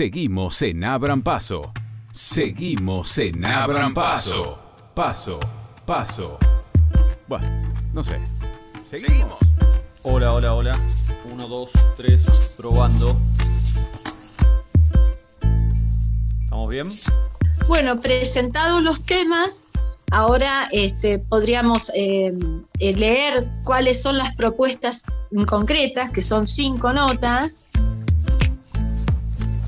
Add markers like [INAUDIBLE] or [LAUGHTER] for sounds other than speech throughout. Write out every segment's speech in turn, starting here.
Seguimos en Abran Paso. Seguimos en Abran Paso. Paso, paso. Bueno, no sé. Seguimos. Hola, hola, hola. Uno, dos, tres, probando. ¿Estamos bien? Bueno, presentados los temas, ahora este, podríamos eh, eh, leer cuáles son las propuestas concretas, que son cinco notas.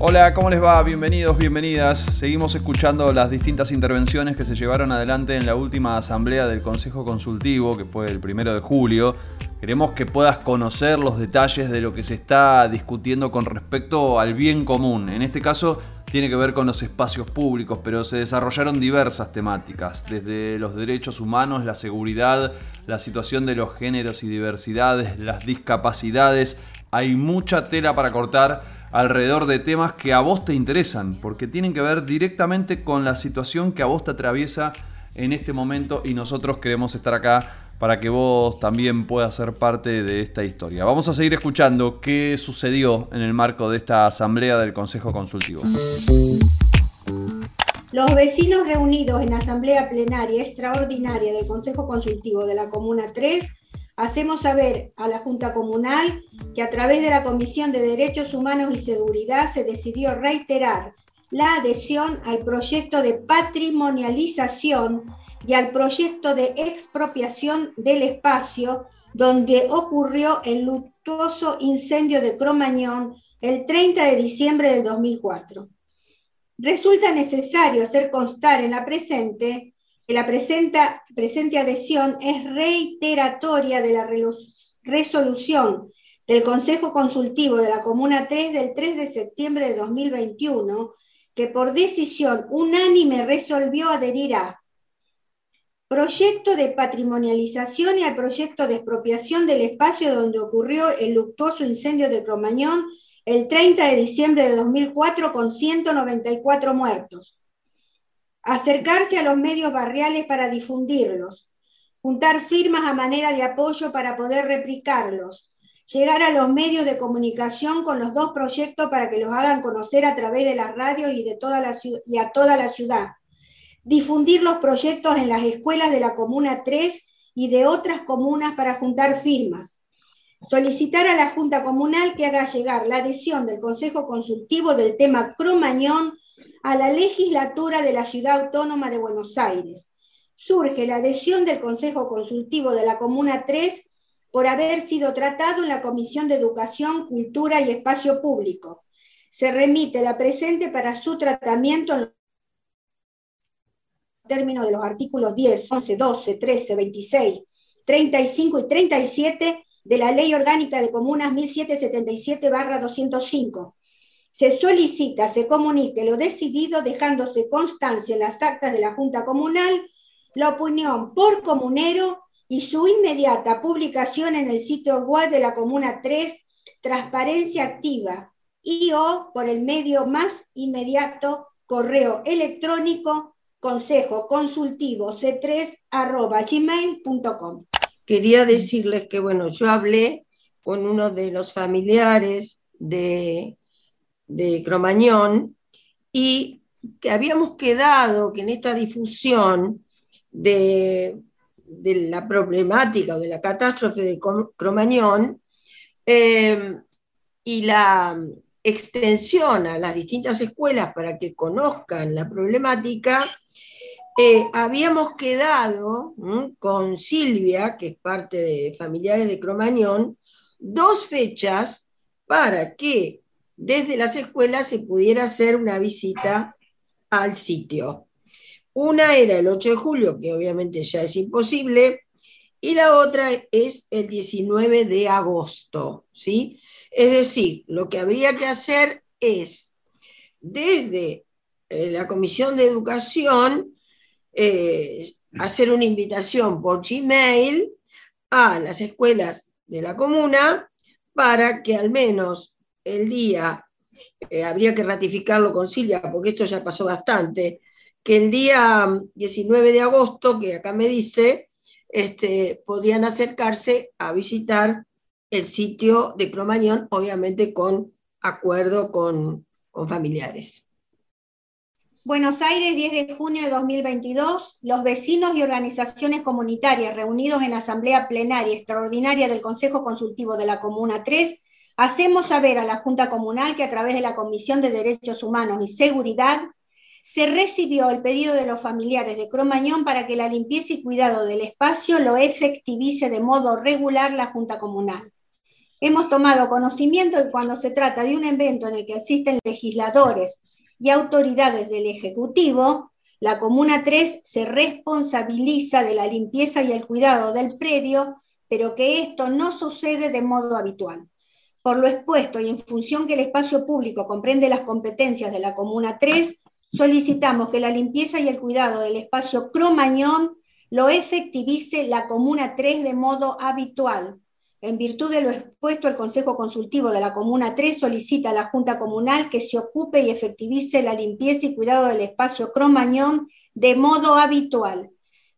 Hola, ¿cómo les va? Bienvenidos, bienvenidas. Seguimos escuchando las distintas intervenciones que se llevaron adelante en la última asamblea del Consejo Consultivo, que fue el primero de julio. Queremos que puedas conocer los detalles de lo que se está discutiendo con respecto al bien común. En este caso, tiene que ver con los espacios públicos, pero se desarrollaron diversas temáticas, desde los derechos humanos, la seguridad, la situación de los géneros y diversidades, las discapacidades. Hay mucha tela para cortar alrededor de temas que a vos te interesan, porque tienen que ver directamente con la situación que a vos te atraviesa en este momento y nosotros queremos estar acá para que vos también puedas ser parte de esta historia. Vamos a seguir escuchando qué sucedió en el marco de esta asamblea del Consejo Consultivo. Los vecinos reunidos en asamblea plenaria extraordinaria del Consejo Consultivo de la Comuna 3 hacemos saber a la Junta Comunal que a través de la Comisión de Derechos Humanos y Seguridad se decidió reiterar la adhesión al proyecto de patrimonialización y al proyecto de expropiación del espacio donde ocurrió el luctuoso incendio de Cromañón el 30 de diciembre del 2004. Resulta necesario hacer constar en la presente la presente adhesión es reiteratoria de la resolución del Consejo Consultivo de la Comuna 3 del 3 de septiembre de 2021, que por decisión unánime resolvió adherir a proyecto de patrimonialización y al proyecto de expropiación del espacio donde ocurrió el luctuoso incendio de Cromañón el 30 de diciembre de 2004 con 194 muertos. Acercarse a los medios barriales para difundirlos, juntar firmas a manera de apoyo para poder replicarlos, llegar a los medios de comunicación con los dos proyectos para que los hagan conocer a través de las radios y, de toda la, y a toda la ciudad. Difundir los proyectos en las escuelas de la Comuna 3 y de otras comunas para juntar firmas, solicitar a la Junta Comunal que haga llegar la adhesión del Consejo Consultivo del tema Cromañón a la legislatura de la Ciudad Autónoma de Buenos Aires. Surge la adhesión del Consejo Consultivo de la Comuna 3 por haber sido tratado en la Comisión de Educación, Cultura y Espacio Público. Se remite la presente para su tratamiento en términos de los artículos 10, 11, 12, 13, 26, 35 y 37 de la Ley Orgánica de Comunas 1777-205. Se solicita, se comunique lo decidido dejándose constancia en las actas de la Junta Comunal, la opinión por comunero y su inmediata publicación en el sitio web de la Comuna 3, Transparencia Activa, y o por el medio más inmediato, correo electrónico consejo consultivo c3 gmail.com. Quería decirles que, bueno, yo hablé con uno de los familiares de, de Cromañón y que habíamos quedado que en esta difusión de, de la problemática o de la catástrofe de Cromañón eh, y la extensión a las distintas escuelas para que conozcan la problemática, eh, habíamos quedado con Silvia, que es parte de familiares de Cromañón, dos fechas para que desde las escuelas se pudiera hacer una visita al sitio. Una era el 8 de julio, que obviamente ya es imposible, y la otra es el 19 de agosto, ¿sí? Es decir, lo que habría que hacer es, desde eh, la Comisión de Educación, eh, hacer una invitación por Gmail a las escuelas de la comuna para que al menos el día, eh, habría que ratificarlo con Silvia, porque esto ya pasó bastante, que el día 19 de agosto, que acá me dice, este, podían acercarse a visitar el sitio de Cromañón, obviamente con acuerdo con, con familiares. Buenos Aires, 10 de junio de 2022, los vecinos y organizaciones comunitarias reunidos en Asamblea Plenaria Extraordinaria del Consejo Consultivo de la Comuna 3, hacemos saber a la Junta Comunal que a través de la Comisión de Derechos Humanos y Seguridad se recibió el pedido de los familiares de Cromañón para que la limpieza y cuidado del espacio lo efectivice de modo regular la Junta Comunal. Hemos tomado conocimiento de que cuando se trata de un evento en el que asisten legisladores, y autoridades del Ejecutivo, la Comuna 3 se responsabiliza de la limpieza y el cuidado del predio, pero que esto no sucede de modo habitual. Por lo expuesto y en función que el espacio público comprende las competencias de la Comuna 3, solicitamos que la limpieza y el cuidado del espacio Cromañón lo efectivice la Comuna 3 de modo habitual, en virtud de lo expuesto, el Consejo Consultivo de la Comuna 3 solicita a la Junta Comunal que se ocupe y efectivice la limpieza y cuidado del espacio Cromañón de modo habitual.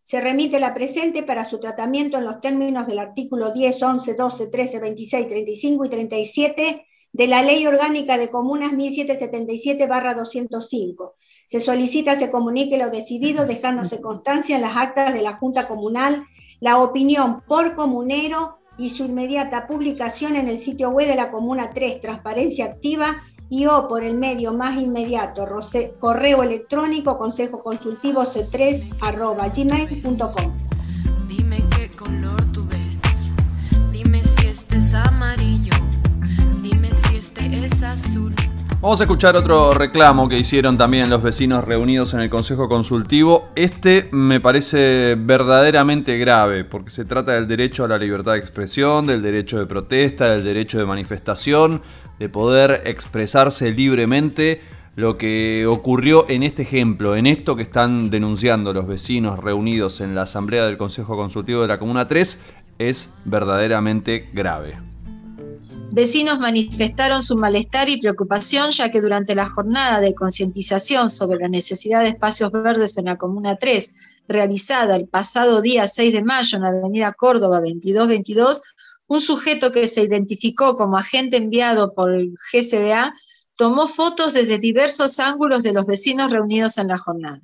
Se remite la presente para su tratamiento en los términos del artículo 10, 11, 12, 13, 26, 35 y 37 de la Ley Orgánica de Comunas 1777-205. Se solicita se comunique lo decidido, dejándose constancia en las actas de la Junta Comunal la opinión por comunero y su inmediata publicación en el sitio web de la Comuna 3, Transparencia Activa, y o por el medio más inmediato, correo electrónico consejo consultivo c3 arroba gmail.com. Dime qué color tú ves, dime si este es amarillo, dime si este es azul. Vamos a escuchar otro reclamo que hicieron también los vecinos reunidos en el Consejo Consultivo. Este me parece verdaderamente grave porque se trata del derecho a la libertad de expresión, del derecho de protesta, del derecho de manifestación, de poder expresarse libremente. Lo que ocurrió en este ejemplo, en esto que están denunciando los vecinos reunidos en la Asamblea del Consejo Consultivo de la Comuna 3, es verdaderamente grave. Vecinos manifestaron su malestar y preocupación ya que durante la jornada de concientización sobre la necesidad de espacios verdes en la Comuna 3, realizada el pasado día 6 de mayo en la Avenida Córdoba 2222, un sujeto que se identificó como agente enviado por el GCDA tomó fotos desde diversos ángulos de los vecinos reunidos en la jornada.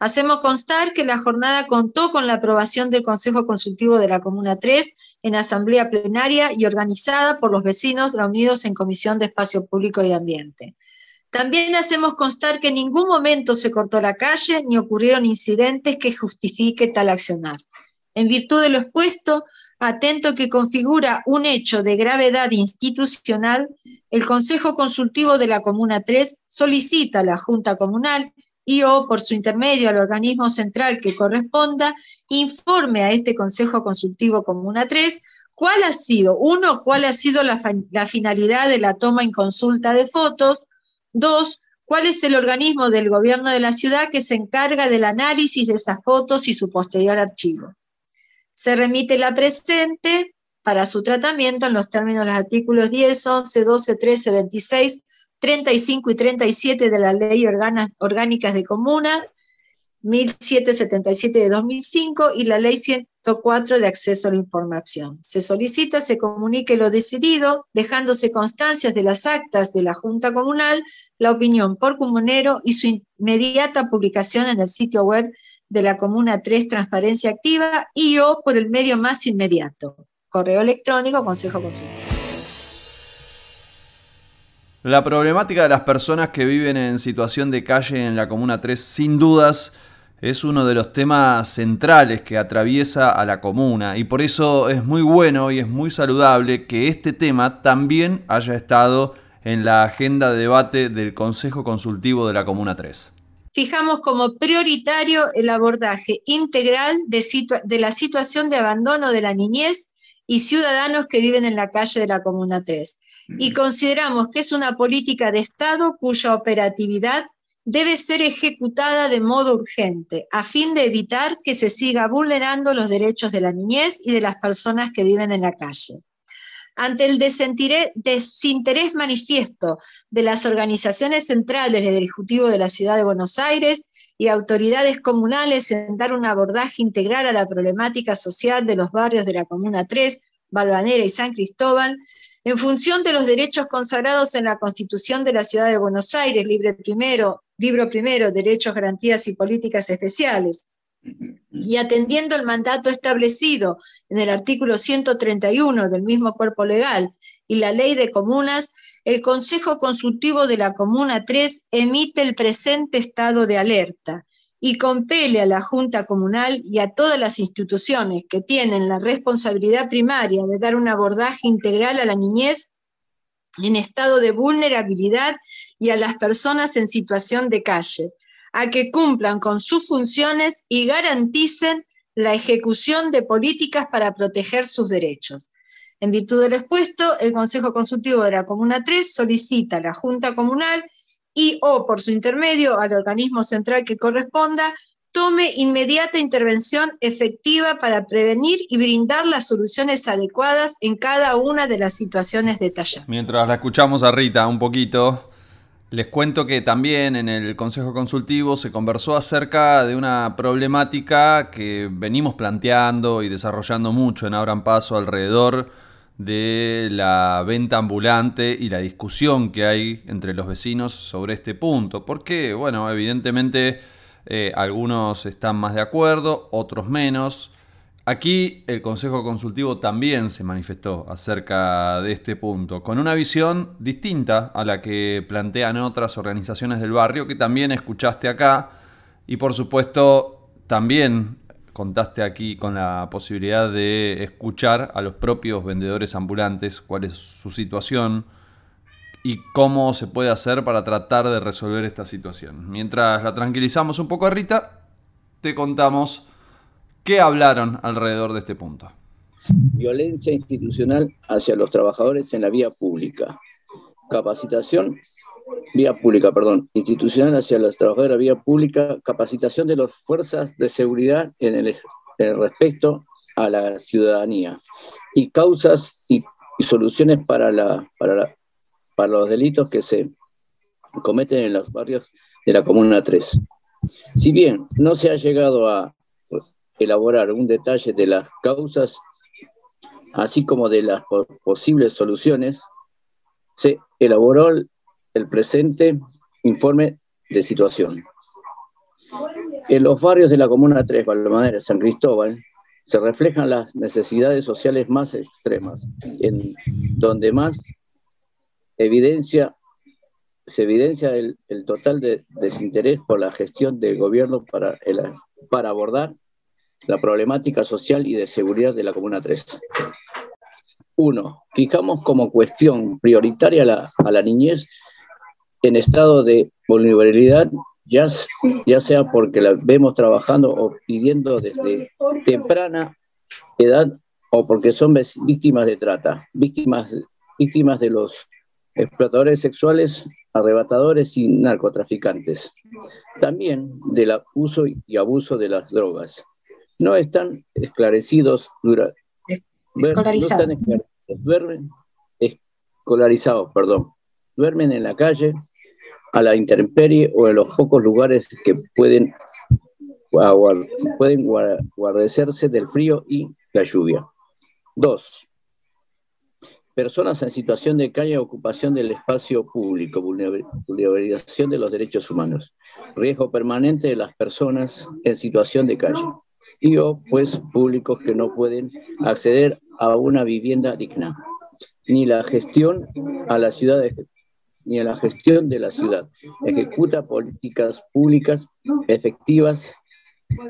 Hacemos constar que la jornada contó con la aprobación del Consejo Consultivo de la Comuna 3 en asamblea plenaria y organizada por los vecinos reunidos en Comisión de Espacio Público y Ambiente. También hacemos constar que en ningún momento se cortó la calle ni ocurrieron incidentes que justifique tal accionar. En virtud de lo expuesto, atento que configura un hecho de gravedad institucional, el Consejo Consultivo de la Comuna 3 solicita a la Junta Comunal y o por su intermedio al organismo central que corresponda, informe a este Consejo Consultivo Comuna 3 cuál ha sido, uno, cuál ha sido la, finalidad de la toma en consulta de fotos, dos, cuál es el organismo del gobierno de la ciudad que se encarga del análisis de esas fotos y su posterior archivo. Se remite la presente para su tratamiento en los términos de los artículos 10, 11, 12, 13, 26, 35 y 37 de la Ley Orgánicas de Comuna, 1777 de 2005 y la Ley 104 de Acceso a la Información. Se solicita, se comunique lo decidido, dejándose constancias de las actas de la Junta Comunal, la opinión por comunero y su inmediata publicación en el sitio web de la Comuna 3 Transparencia Activa y o por el medio más inmediato, correo electrónico, consejo consultivo. La problemática de las personas que viven en situación de calle en la Comuna 3, sin dudas, es uno de los temas centrales que atraviesa a la comuna y por eso es muy bueno y es muy saludable que este tema también haya estado en la agenda de debate del Consejo Consultivo de la Comuna 3. Fijamos como prioritario el abordaje integral de, de la situación de abandono de la niñez y ciudadanos que viven en la calle de la Comuna 3 y consideramos que es una política de Estado cuya operatividad debe ser ejecutada de modo urgente, a fin de evitar que se siga vulnerando los derechos de la niñez y de las personas que viven en la calle. Ante el desinterés manifiesto de las organizaciones centrales del Ejecutivo de la Ciudad de Buenos Aires y autoridades comunales en dar un abordaje integral a la problemática social de los barrios de la Comuna 3, Balvanera y San Cristóbal, En función de los derechos consagrados en la Constitución de la Ciudad de Buenos Aires, libro primero, libro primero Derechos, Garantías y Políticas Especiales, y atendiendo el mandato establecido en el artículo 131 del mismo cuerpo legal y la ley de comunas, el Consejo Consultivo de la Comuna 3 emite el presente estado de alerta y compele a la Junta Comunal y a todas las instituciones que tienen la responsabilidad primaria de dar un abordaje integral a la niñez en estado de vulnerabilidad y a las personas en situación de calle, a que cumplan con sus funciones y garanticen la ejecución de políticas para proteger sus derechos. En virtud del expuesto, el Consejo Consultivo de la Comuna 3 solicita a la Junta Comunal y o por su intermedio al organismo central que corresponda, tome inmediata intervención efectiva para prevenir y brindar las soluciones adecuadas en cada una de las situaciones detalladas. Mientras la escuchamos a Rita un poquito, les cuento que también en el Consejo Consultivo se conversó acerca de una problemática que venimos planteando y desarrollando mucho en Abran Paso alrededor de la venta ambulante y la discusión que hay entre los vecinos sobre este punto. Porque, bueno, evidentemente eh, algunos están más de acuerdo, otros menos. Aquí el Consejo Consultivo también se manifestó acerca de este punto, con una visión distinta a la que plantean otras organizaciones del barrio que también escuchaste acá y por supuesto también contaste aquí con la posibilidad de escuchar a los propios vendedores ambulantes cuál es su situación y cómo se puede hacer para tratar de resolver esta situación. Mientras la tranquilizamos un poco a Rita, te contamos qué hablaron alrededor de este punto. Violencia institucional hacia los trabajadores en la vía pública. Capacitación vía pública, perdón, institucional hacia los trabajadores de la vía pública, capacitación de las fuerzas de seguridad en el, respecto a la ciudadanía y causas y, soluciones para, para, los delitos que se cometen en los barrios de la Comuna 3. Si bien no se ha llegado a elaborar un detalle de las causas, así como de las posibles soluciones, se elaboró el presente informe de situación. En los barrios de la Comuna 3, Valmadera, San Cristóbal, se reflejan las necesidades sociales más extremas, en donde más evidencia, se evidencia el, total de desinterés por la gestión del gobierno para, para abordar la problemática social y de seguridad de la Comuna 3. Uno, fijamos como cuestión prioritaria a la niñez en estado de vulnerabilidad, ya, ya sea porque la vemos trabajando o pidiendo desde temprana edad o porque son víctimas de trata, víctimas, víctimas de los explotadores sexuales, arrebatadores y narcotraficantes. También del uso y abuso de las drogas. No están esclarecidos, dura, no están esclarecidos, escolarizados, perdón, duermen en la calle, a la intemperie o en los pocos lugares que pueden, pueden del frío y la lluvia. Dos, personas en situación de calle, ocupación del espacio público, vulnerabilización de los derechos humanos, riesgo permanente de las personas en situación de calle y o pues públicos que no pueden acceder a una vivienda digna, ni la gestión a la ciudad de, ni a la gestión de la ciudad. Ejecuta políticas públicas efectivas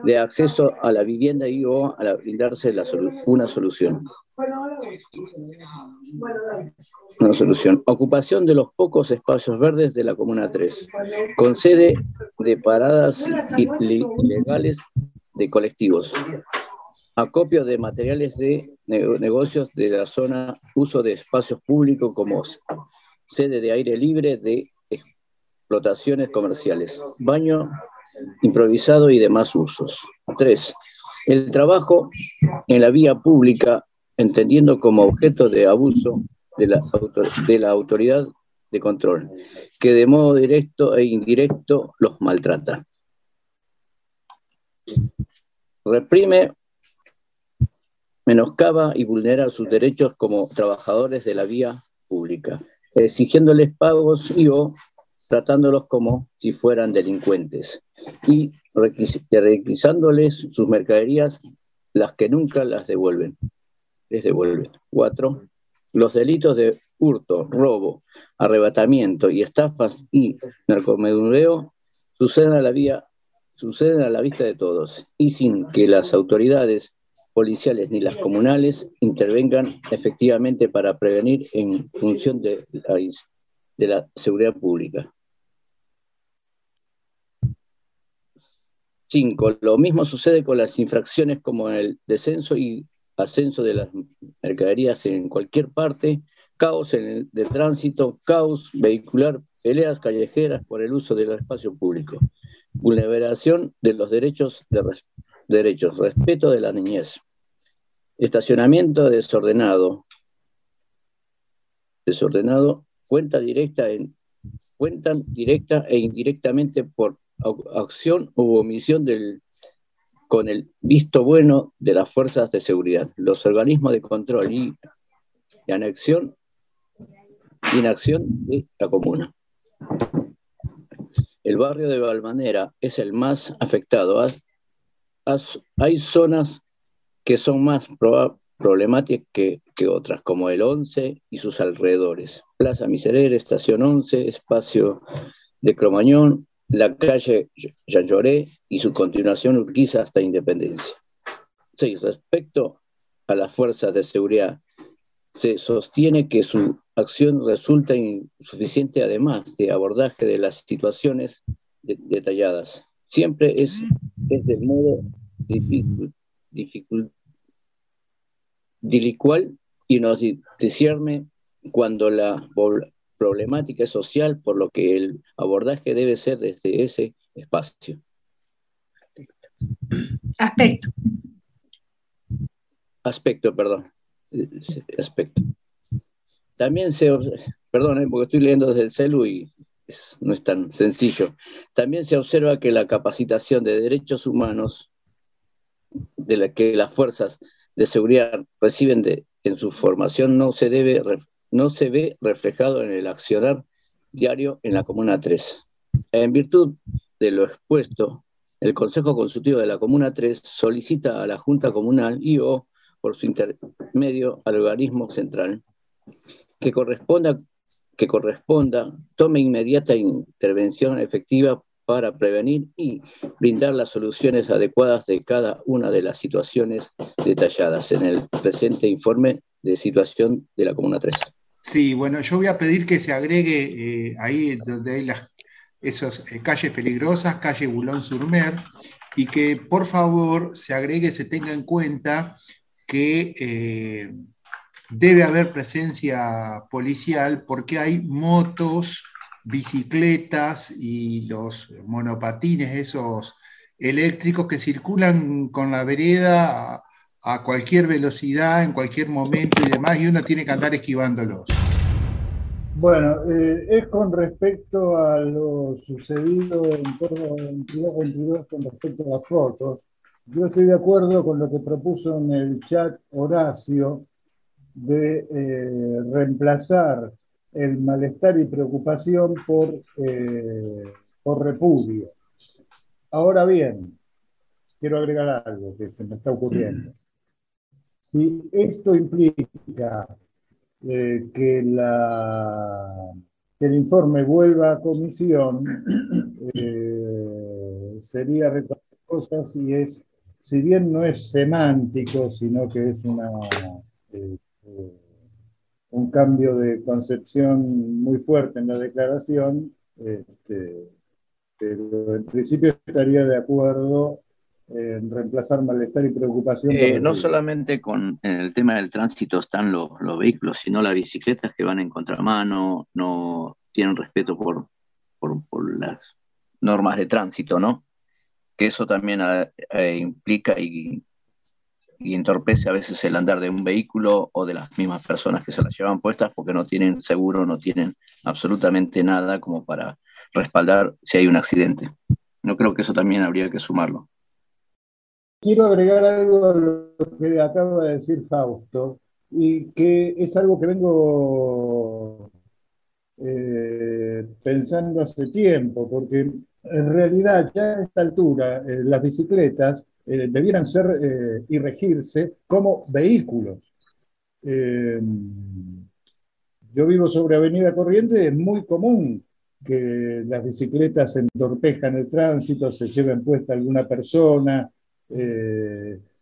de acceso a la vivienda y o a brindarse una solución. Una solución. Ocupación de los pocos espacios verdes de la Comuna 3, con sede de paradas ilegales de colectivos. Acopio de materiales de negocios de la zona, uso de espacios públicos como sede de aire libre de explotaciones comerciales, baño improvisado y demás usos. Tres, el trabajo en la vía pública, entendiendo como objeto de abuso de la, autoridad de control, que de modo directo e indirecto los maltrata. Reprime menoscaba y vulnera sus derechos como trabajadores de la vía pública, exigiéndoles pagos y o tratándolos como si fueran delincuentes y requisándoles sus mercaderías, las que nunca las devuelven. Les devuelven. Cuatro, los delitos de hurto, robo, arrebatamiento y estafas y narcomedureo suceden a la vía suceden a la vista de todos y sin que las autoridades policiales ni las comunales intervengan efectivamente para prevenir en función de la, seguridad pública. Cinco, lo mismo sucede con las infracciones como el descenso y ascenso de las mercaderías en cualquier parte, caos en el de tránsito, caos vehicular, peleas callejeras por el uso del espacio público, vulneración de los derechos, de derechos, respeto de la niñez, estacionamiento desordenado, desordenado, cuenta directa en, cuentan directa e indirectamente por acción u omisión del con el visto bueno de las fuerzas de seguridad, los organismos de control y, anexión, inacción de la comuna. El barrio de Balmanera es el más afectado. Hay zonas que son más problemáticas que, otras, como el 11 y sus alrededores. Plaza Miserere, Estación 11, Espacio de Cromañón, la calle Lloré y su continuación Urquiza hasta Independencia. Sí, respecto a las fuerzas de seguridad, se sostiene que su acción resulta insuficiente además de abordaje de las situaciones detalladas. Siempre es, es del modo difícil, difícil, y nos discierne cuando la problemática social, por lo que el abordaje debe ser desde ese espacio. Aspecto. Aspecto, perdón. Aspecto. También se, perdón, eh, porque estoy leyendo desde el celu y no es tan sencillo. También se observa que la capacitación de derechos humanos de la que las fuerzas de seguridad reciben en su formación no se debe no se ve reflejado en el accionar diario en la Comuna 3. En virtud de lo expuesto, el Consejo Consultivo de la Comuna 3 solicita a la Junta Comunal y o por su intermedio al organismo central que corresponda, que corresponda tome inmediata intervención efectiva para prevenir y brindar las soluciones adecuadas de cada una de las situaciones detalladas en el presente informe de situación de la Comuna 3. Sí, bueno, yo voy a pedir que se agregue eh, ahí donde hay las esas eh, calles peligrosas, calle Boulogne-sur-Mer, y que por favor se agregue, se tenga en cuenta que eh, debe haber presencia policial porque hay motos, bicicletas y los monopatines, esos eléctricos que circulan con la vereda a cualquier velocidad, en cualquier momento y demás, y uno tiene que andar esquivándolos. Bueno, eh, es con respecto a lo sucedido en torno a 22 con respecto a las fotos. Yo estoy de acuerdo con lo que propuso en el chat Horacio de eh, reemplazar el malestar y preocupación por, eh, por repudio. Ahora bien, quiero agregar algo que se me está ocurriendo. Si esto implica eh, que, la, el informe vuelva a comisión, eh, sería cosas y es, si bien no es semántico, sino que es una, eh, un cambio de concepción muy fuerte en la declaración, este, pero en principio estaría de acuerdo en reemplazar malestar y preocupación. Eh, no solamente con en el tema del tránsito están los, vehículos, sino las bicicletas que van en contramano, no tienen respeto por, por, las normas de tránsito, ¿no? Que eso también eh, eh, implica y, y, entorpece a veces el andar de un vehículo o de las mismas personas que se las llevan puestas porque no tienen seguro, no tienen absolutamente nada como para respaldar si hay un accidente. No creo que eso también habría que sumarlo. quiero agregar algo a lo que acaba de decir Fausto, y que es algo que vengo eh, pensando hace tiempo, porque en realidad ya a esta altura eh, las bicicletas eh, debieran ser y regirse como vehículos. yo vivo sobre Avenida Corriente, es muy común que las bicicletas entorpejan el tránsito, se lleven puesta alguna persona,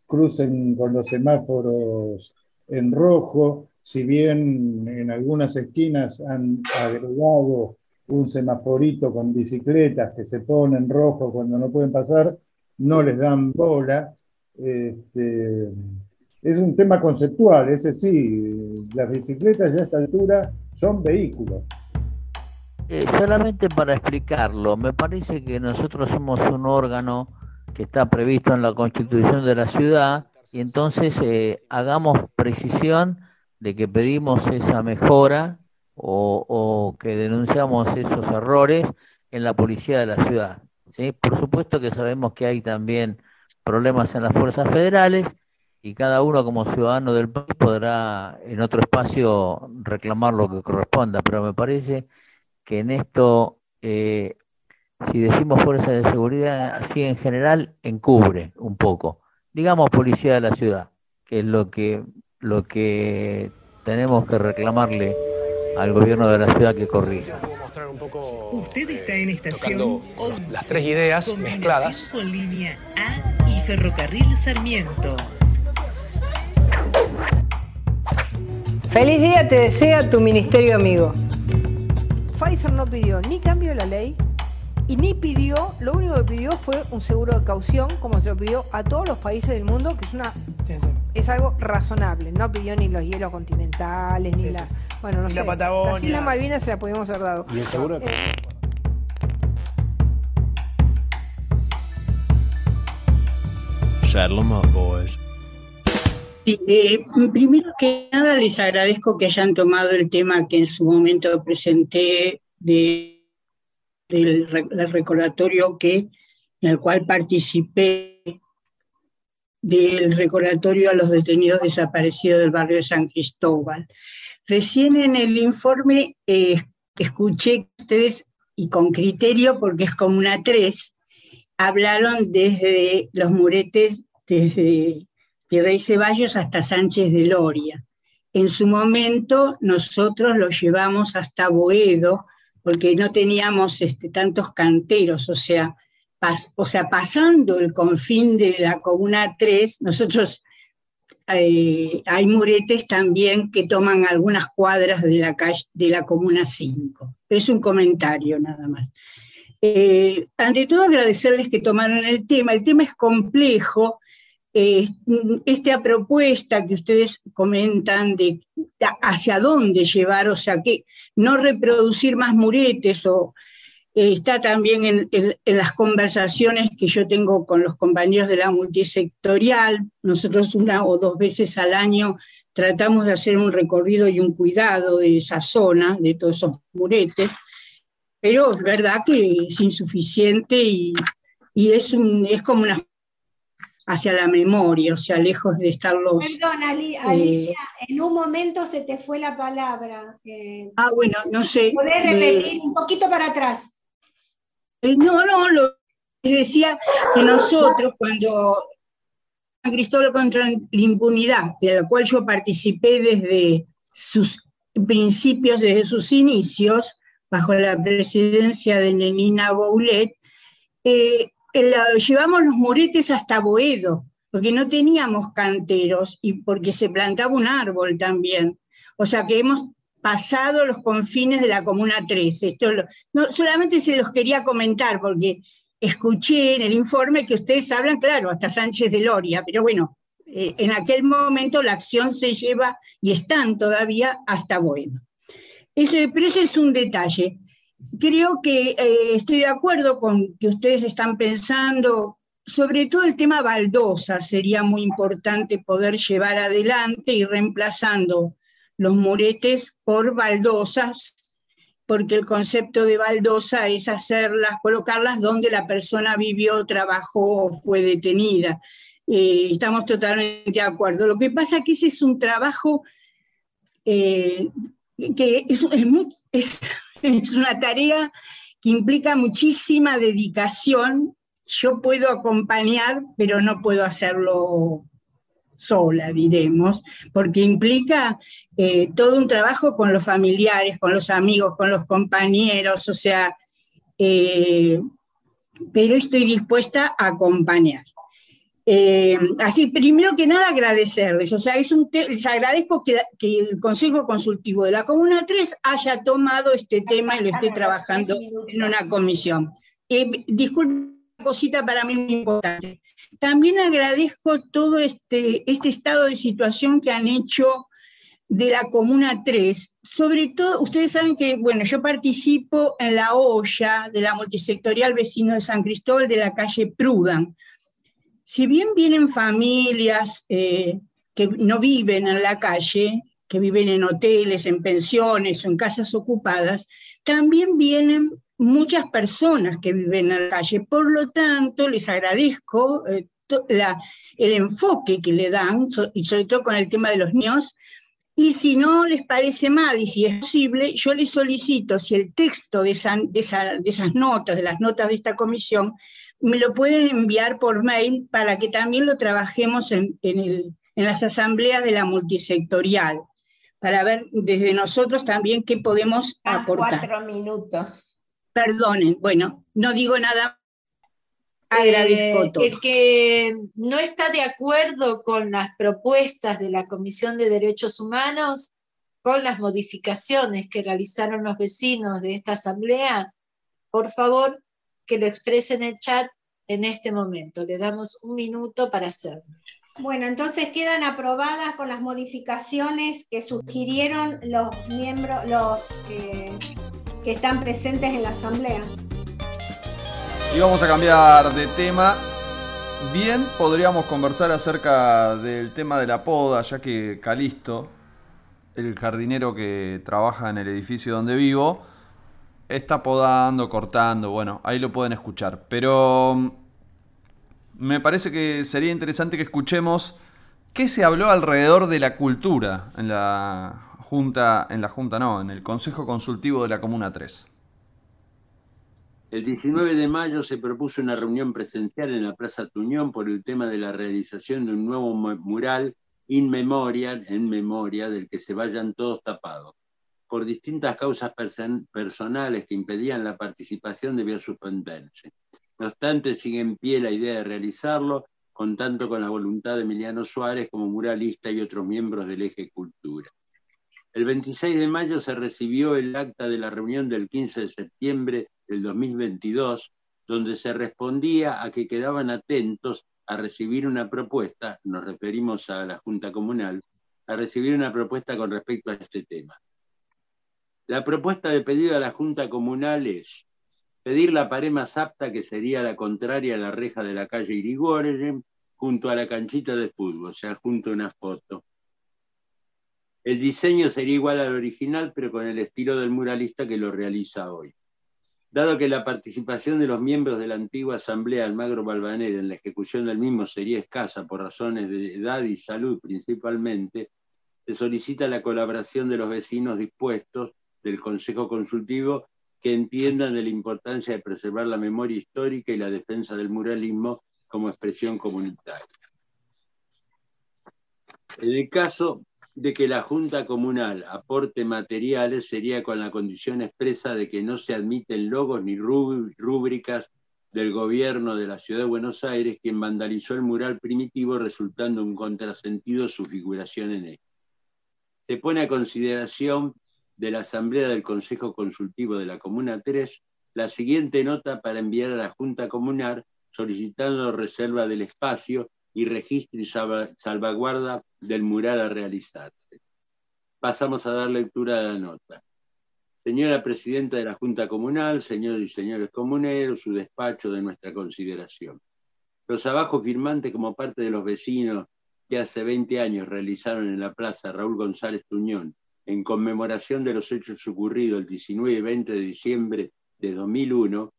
crucen con los semáforos en rojo, si bien en algunas esquinas han agregado un semaforito con bicicletas que se ponen rojo cuando no pueden pasar, no les dan bola. Este, es un tema conceptual, ese sí, las bicicletas ya a esta altura son vehículos. Eh, solamente para explicarlo, me parece que nosotros somos un órgano que está previsto en la constitución de la ciudad y entonces eh, hagamos precisión de que pedimos esa mejora o, que denunciamos esos errores en la policía de la ciudad. ¿sí? Por supuesto que sabemos que hay también problemas en las fuerzas federales y cada uno como ciudadano del país podrá en otro espacio reclamar lo que corresponda, pero me parece que en esto, eh, si decimos fuerza de seguridad, así en general encubre un poco. Digamos policía de la ciudad, que es lo que lo que tenemos que reclamarle al gobierno de la ciudad que corrija. Usted está en estación las tres ideas mezcladas con línea A y ferrocarril Sarmiento. Feliz día te desea tu ministerio amigo. Pfizer no pidió ni cambio de la ley y ni pidió, lo único que pidió fue un seguro de caución, como se lo pidió a todos los países del mundo, que es una es algo razonable. No pidió ni los hielos continentales, ni la. Bueno, no sé. La Patagonia. Las Islas Malvinas se la podíamos haber dado. ¿Y el seguro eh, boys. Eh, primero que nada les agradezco que hayan tomado el tema que en su momento presenté de del, recordatorio que, en el cual participé del recordatorio a los detenidos desaparecidos del barrio de San Cristóbal. Recién en el informe eh, escuché que ustedes, y con criterio, porque es como una tres, hablaron desde los muretes, desde Virrey Ceballos hasta Sánchez de Loria. En su momento nosotros lo llevamos hasta Boedo, porque no teníamos este, tantos canteros, o sea, o sea, pasando el confín de la Comuna 3, nosotros eh, hay muretes también que toman algunas cuadras de la, calle, de la Comuna 5. Es un comentario nada más. Eh, ante todo, agradecerles que tomaron el tema. El tema es complejo eh, esta propuesta que ustedes comentan de hacia dónde llevar, o sea, que no reproducir más muretes o eh, está también en, las conversaciones que yo tengo con los compañeros de la multisectorial. Nosotros una o dos veces al año tratamos de hacer un recorrido y un cuidado de esa zona, de todos esos muretes, pero es verdad que es insuficiente y, y es, un, es como una hacia la memoria, o sea, lejos de estar los... Perdón, Alicia, en un momento se te fue la palabra. Eh, ah, bueno, no sé. ¿Podés repetir un poquito para atrás? No, no, lo decía que nosotros cuando Cristóbal contra la impunidad, de la cual yo participé desde sus principios, desde sus inicios, bajo la presidencia de Nenina Boulet, eh, llevamos los muretes hasta Boedo, porque no teníamos canteros y porque se plantaba un árbol también. O sea que hemos pasado los confines de la Comuna 3. Esto no, solamente se los quería comentar porque escuché en el informe que ustedes hablan, claro, hasta Sánchez de Loria, pero bueno, eh, en aquel momento la acción se lleva y están todavía hasta Boedo. Eso, pero ese es un detalle creo que eh, estoy de acuerdo con que ustedes están pensando, sobre todo el tema baldosa, sería muy importante poder llevar adelante y reemplazando los muretes por baldosas, porque el concepto de baldosa es hacerlas, colocarlas donde la persona vivió, trabajó o fue detenida. eh, estamos totalmente de acuerdo. Lo que pasa es que ese es un trabajo eh, que es, es, [LAUGHS] una tarea que implica muchísima dedicación. Yo puedo acompañar, pero no puedo hacerlo sola, diremos, porque implica eh, todo un trabajo con los familiares, con los amigos, con los compañeros, o sea, pero estoy dispuesta a acompañar. Eh, así, primero que nada, agradecerles. O sea, es un les agradezco que, el Consejo Consultivo de la Comuna 3 haya tomado este tema y lo esté trabajando en una comisión. Eh, disculpe, una cosita para mí muy importante. También agradezco todo este, este estado de situación que han hecho de la Comuna 3. Sobre todo, ustedes saben que, bueno, yo participo en la olla de la multisectorial vecino de San Cristóbal de la calle Prudan si bien vienen familias eh, que no viven en la calle, que viven en hoteles, en pensiones o en casas ocupadas, también vienen muchas personas que viven en la calle. Por lo tanto, les agradezco eh, el enfoque que le dan, y sobre todo con el tema de los niños, y si no les parece mal y si es posible, yo les solicito si el texto de, de, esas notas, de las notas de esta comisión, me lo pueden enviar por mail para que también lo trabajemos en, las asambleas de la multisectorial, para ver desde nosotros también qué podemos ah, aportar. Cuatro minutos. Perdonen, bueno, no digo nada. Agradezco eh, todo. El que no está de acuerdo con las propuestas de la Comisión de Derechos Humanos, con las modificaciones que realizaron los vecinos de esta asamblea, por favor, que lo exprese en el chat en este momento. Le damos un minuto para hacerlo. Bueno, entonces quedan aprobadas con las modificaciones que sugirieron los miembros, los que están presentes en la asamblea. Y vamos a cambiar de tema. Bien, podríamos conversar acerca del tema de la poda, ya que Calisto, el jardinero que trabaja en el edificio donde vivo, está podando, cortando, bueno, ahí lo pueden escuchar. Pero mm, me parece que sería interesante que escuchemos qué se habló alrededor de la cultura en la Junta, en la Junta no, en el Consejo Consultivo de la Comuna 3. El 19 de mayo se propuso una reunión presencial en la Plaza Tuñón por el tema de la realización de un nuevo mural in memoriam, en memoria, del que se vayan todos tapados por distintas causas personales que impedían la participación debió suspenderse. No obstante, sigue en pie la idea de realizarlo, contando con la voluntad de Emiliano Suárez como muralista y otros miembros del eje Cultura. El 26 de mayo se recibió el acta de la reunión del 15 de septiembre del 2022, donde se respondía a que quedaban atentos a recibir una propuesta, nos referimos a la Junta Comunal, a recibir una propuesta con respecto a este tema. La propuesta de pedido a la Junta Comunal es pedir la pared más apta, que sería la contraria a la reja de la calle Irigoyen, junto a la canchita de fútbol, o sea, junto a una foto. El diseño sería igual al original, pero con el estilo del muralista que lo realiza hoy. Dado que la participación de los miembros de la antigua Asamblea Almagro Balvanera en la ejecución del mismo sería escasa por razones de edad y salud principalmente, se solicita la colaboración de los vecinos dispuestos del Consejo Consultivo que entiendan de la importancia de preservar la memoria histórica y la defensa del muralismo como expresión comunitaria. En el caso de que la Junta Comunal aporte materiales, sería con la condición expresa de que no se admiten logos ni rúbricas del gobierno de la Ciudad de Buenos Aires, quien vandalizó el mural primitivo, resultando un contrasentido su figuración en él. Se pone a consideración de la Asamblea del Consejo Consultivo de la Comuna 3 la siguiente nota para enviar a la Junta Comunal solicitando reserva del espacio y registro y salvaguarda del mural a realizarse. Pasamos a dar lectura a la nota. Señora Presidenta de la Junta Comunal, señores y señores comuneros, su despacho de nuestra consideración. Los abajo firmantes como parte de los vecinos que hace 20 años realizaron en la Plaza Raúl González Tuñón en conmemoración de los hechos ocurridos el 19 y 20 de diciembre de 2001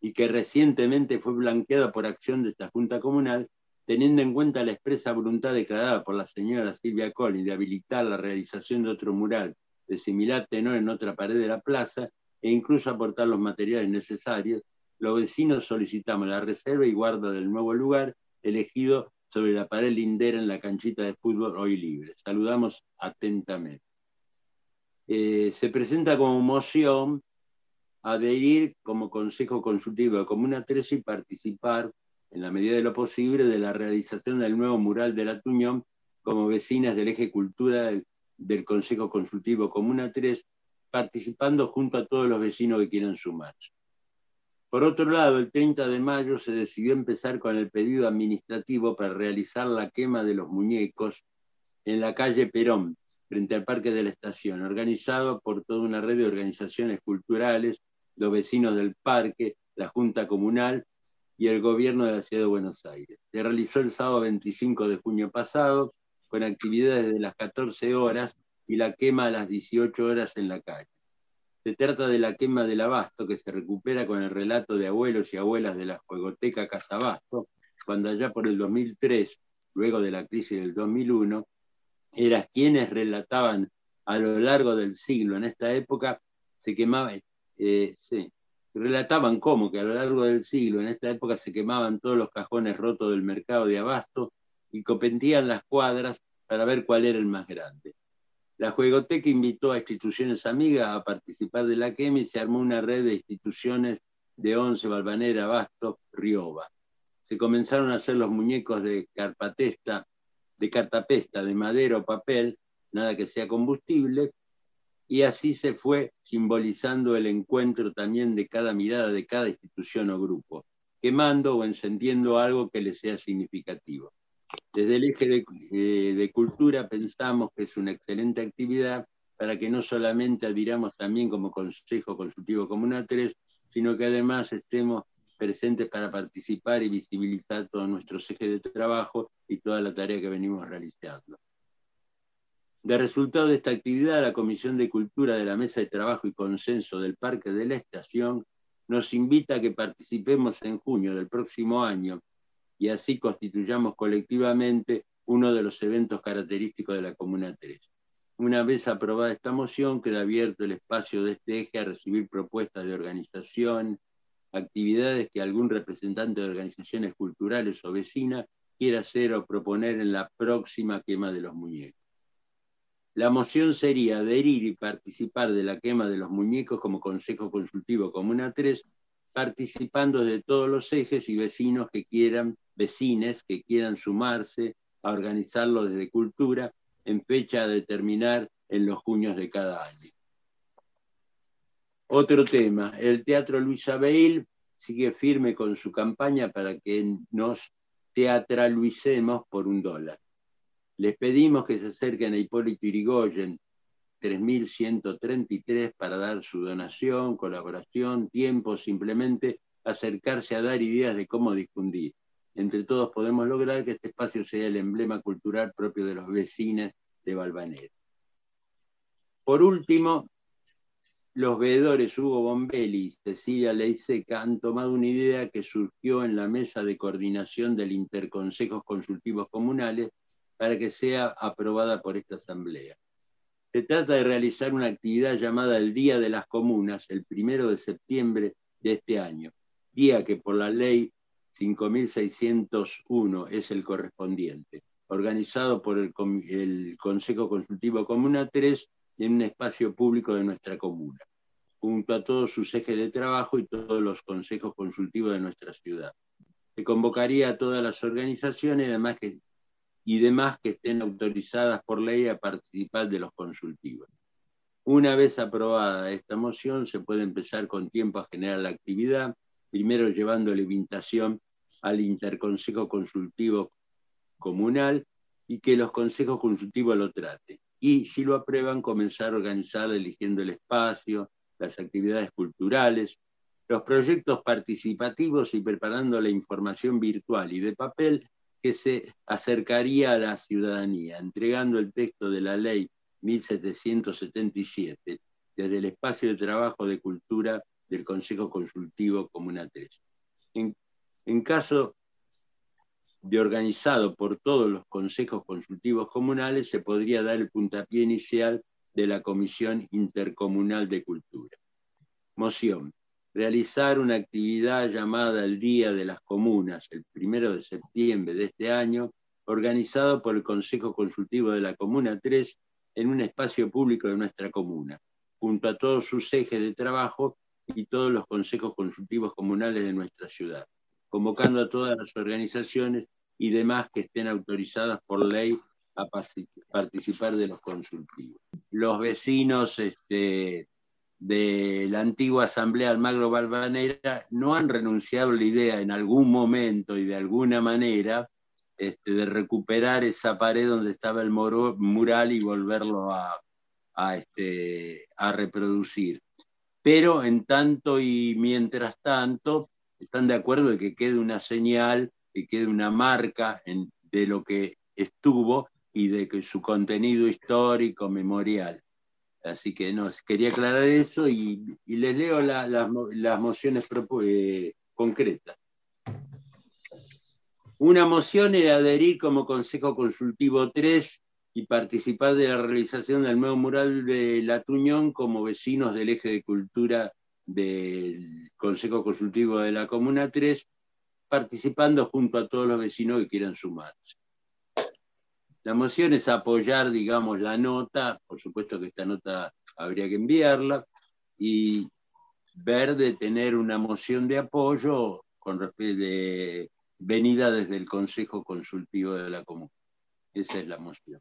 y que recientemente fue blanqueada por acción de esta Junta Comunal, teniendo en cuenta la expresa voluntad declarada por la señora Silvia Collins de habilitar la realización de otro mural de similar tenor en otra pared de la plaza e incluso aportar los materiales necesarios, los vecinos solicitamos la reserva y guarda del nuevo lugar elegido sobre la pared lindera en la canchita de fútbol hoy libre. Saludamos atentamente. Eh, se presenta como moción adherir como Consejo Consultivo de Comuna 13 y participar, en la medida de lo posible, de la realización del nuevo mural de la Tuñón como vecinas del eje cultura del, Consejo Consultivo Comuna 3, participando junto a todos los vecinos que quieran sumarse. Por otro lado, el 30 de mayo se decidió empezar con el pedido administrativo para realizar la quema de los muñecos en la calle Perón, frente al Parque de la Estación, organizado por toda una red de organizaciones culturales, los vecinos del parque, la Junta Comunal y el gobierno de la Ciudad de Buenos Aires. Se realizó el sábado 25 de junio pasado, con actividades de las 14 horas y la quema a las 18 horas en la calle. Se trata de la quema del abasto que se recupera con el relato de abuelos y abuelas de la juegoteca Casa Abasto, cuando allá por el 2003, luego de la crisis del 2001, eran quienes relataban a lo largo del siglo, en esta época, se quemaban, eh, sí, relataban cómo que a lo largo del siglo, en esta época, se quemaban todos los cajones rotos del mercado de abasto y copentían las cuadras para ver cuál era el más grande. La Juegoteca invitó a instituciones amigas a participar de la quema y se armó una red de instituciones de Once, Balvanera, Abasto, Rioba. Se comenzaron a hacer los muñecos de carpatesta, de cartapesta, de madera o papel, nada que sea combustible, y así se fue simbolizando el encuentro también de cada mirada de cada institución o grupo, quemando o encendiendo algo que le sea significativo. Desde el eje eh, de, cultura pensamos que es una excelente actividad para que no solamente admiramos también como Consejo Consultivo Comunal 3, sino que además estemos presentes para participar y visibilizar todos nuestros ejes de trabajo y toda la tarea que venimos realizando. De resultado de esta actividad, la Comisión de Cultura de la Mesa de Trabajo y Consenso del Parque de la Estación nos invita a que participemos en junio del próximo año y así constituyamos colectivamente uno de los eventos característicos de la Comuna 3. Una vez aprobada esta moción, queda abierto el espacio de este eje a recibir propuestas de organización, actividades que algún representante de organizaciones culturales o vecinas quiera hacer o proponer en la próxima quema de los muñecos. La moción sería adherir y participar de la quema de los muñecos como Consejo Consultivo Comuna 3 participando de todos los ejes y vecinos que quieran, vecines que quieran sumarse a organizarlo desde cultura en fecha a determinar en los junios de cada año. Otro tema, el Teatro Luis Abel sigue firme con su campaña para que nos teatraluicemos por un dólar. Les pedimos que se acerquen a Hipólito Irigoyen 3.133 para dar su donación, colaboración, tiempo, simplemente acercarse a dar ideas de cómo difundir. Entre todos podemos lograr que este espacio sea el emblema cultural propio de los vecinos de Balvanera. Por último, los veedores Hugo Bombelli y Cecilia Leiseca han tomado una idea que surgió en la mesa de coordinación del Interconsejos Consultivos Comunales para que sea aprobada por esta Asamblea. Se trata de realizar una actividad llamada el Día de las Comunas, el primero de septiembre de este año, día que por la ley 5601 es el correspondiente, organizado por el, Consejo Consultivo Comuna 3 en un espacio público de nuestra comuna, junto a todos sus ejes de trabajo y todos los consejos consultivos de nuestra ciudad. Se convocaría a todas las organizaciones, además que y demás que estén autorizadas por ley a participar de los consultivos. Una vez aprobada esta moción, se puede empezar con tiempo a generar la actividad, primero llevando la invitación al interconsejo consultivo comunal y que los consejos consultivos lo traten. Y si lo aprueban, comenzar a organizar eligiendo el espacio, las actividades culturales, los proyectos participativos y preparando la información virtual y de papel que se acercaría a la ciudadanía, entregando el texto de la ley 1777 desde el espacio de trabajo de cultura del Consejo Consultivo Comuna 3. En, en caso de organizado por todos los consejos consultivos comunales, se podría dar el puntapié inicial de la Comisión Intercomunal de Cultura. Moción. Realizar una actividad llamada el Día de las Comunas, el primero de septiembre de este año, organizado por el Consejo Consultivo de la Comuna 3 en un espacio público de nuestra comuna, junto a todos sus ejes de trabajo y todos los consejos consultivos comunales de nuestra ciudad, convocando a todas las organizaciones y demás que estén autorizadas por ley a participar de los consultivos. Los vecinos este, de la antigua Asamblea Almagro Balvanera no han renunciado a la idea en algún momento y de alguna manera este, de recuperar esa pared donde estaba el mural y volverlo a, este, a reproducir. Pero en tanto y mientras tanto, están de acuerdo de que quede una señal, que quede una marca de lo que estuvo y de que su contenido histórico, memorial. Así que no, quería aclarar eso y, les leo las mociones eh, concretas. Una moción era adherir como Consejo Consultivo 3 y participar de la realización del nuevo mural de La Tuñón como vecinos del eje de cultura del Consejo Consultivo de la Comuna 3, participando junto a todos los vecinos que quieran sumarse. La moción es apoyar, digamos, la nota, por supuesto que esta nota habría que enviarla, y ver de tener una moción de apoyo con respecto de venida desde el Consejo Consultivo de la Comuna. Esa es la moción.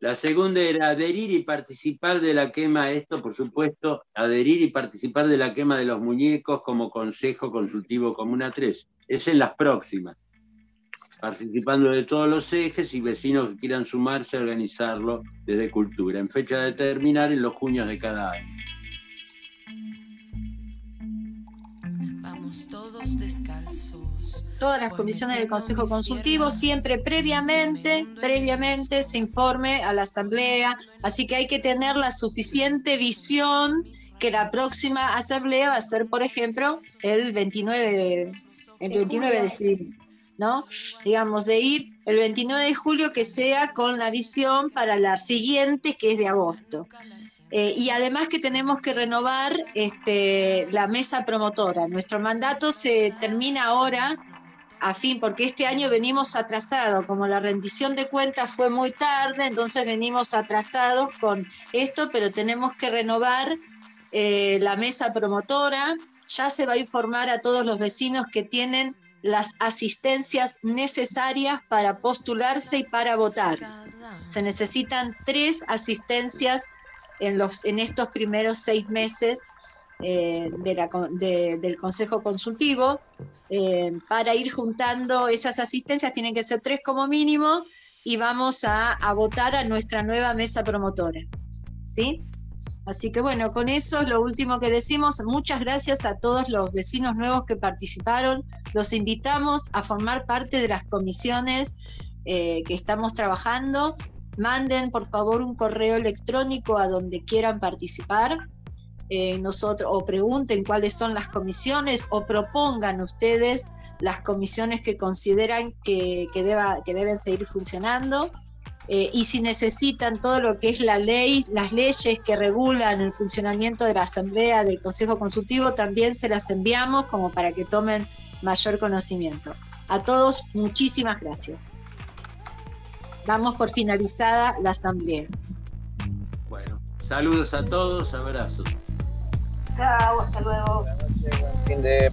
La segunda era adherir y participar de la quema, esto por supuesto, adherir y participar de la quema de los muñecos como Consejo Consultivo Comuna 3. Es en las próximas participando de todos los ejes y vecinos que quieran sumarse a organizarlo desde Cultura, en fecha de terminar en los junios de cada año. Vamos todos descalzos. Todas las comisiones del Consejo Consultivo siempre previamente, previamente se informe a la Asamblea, así que hay que tener la suficiente visión que la próxima Asamblea va a ser, por ejemplo, el 29 el 29 de Digamos, de ir el 29 de julio que sea con la visión para la siguiente, que es de agosto. Eh, y además que tenemos que renovar este, la mesa promotora. Nuestro mandato se termina ahora, a fin, porque este año venimos atrasados, como la rendición de cuentas fue muy tarde, entonces venimos atrasados con esto, pero tenemos que renovar eh, la mesa promotora. Ya se va a informar a todos los vecinos que tienen las asistencias necesarias para postularse y para votar. Se necesitan tres asistencias en, los, en estos primeros seis meses eh, del Consejo Consultivo. Eh, para ir juntando esas asistencias tienen que ser tres como mínimo y vamos a, a votar a nuestra nueva mesa promotora. ¿Sí? Así que bueno, con eso es lo último que decimos. Muchas gracias a todos los vecinos nuevos que participaron. Los invitamos a formar parte de las comisiones eh, que estamos trabajando. Manden por favor un correo electrónico a donde quieran participar. Eh, nosotros, o pregunten cuáles son las comisiones o propongan ustedes las comisiones que consideran que, deben seguir funcionando. Eh, y si necesitan todo lo que es la ley, las leyes que regulan el funcionamiento de la Asamblea, del Consejo Consultivo, también se las enviamos como para que tomen mayor conocimiento. A todos, muchísimas gracias. Damos por finalizada la Asamblea. Bueno, saludos a todos, abrazos. Chao, hasta luego. Fin de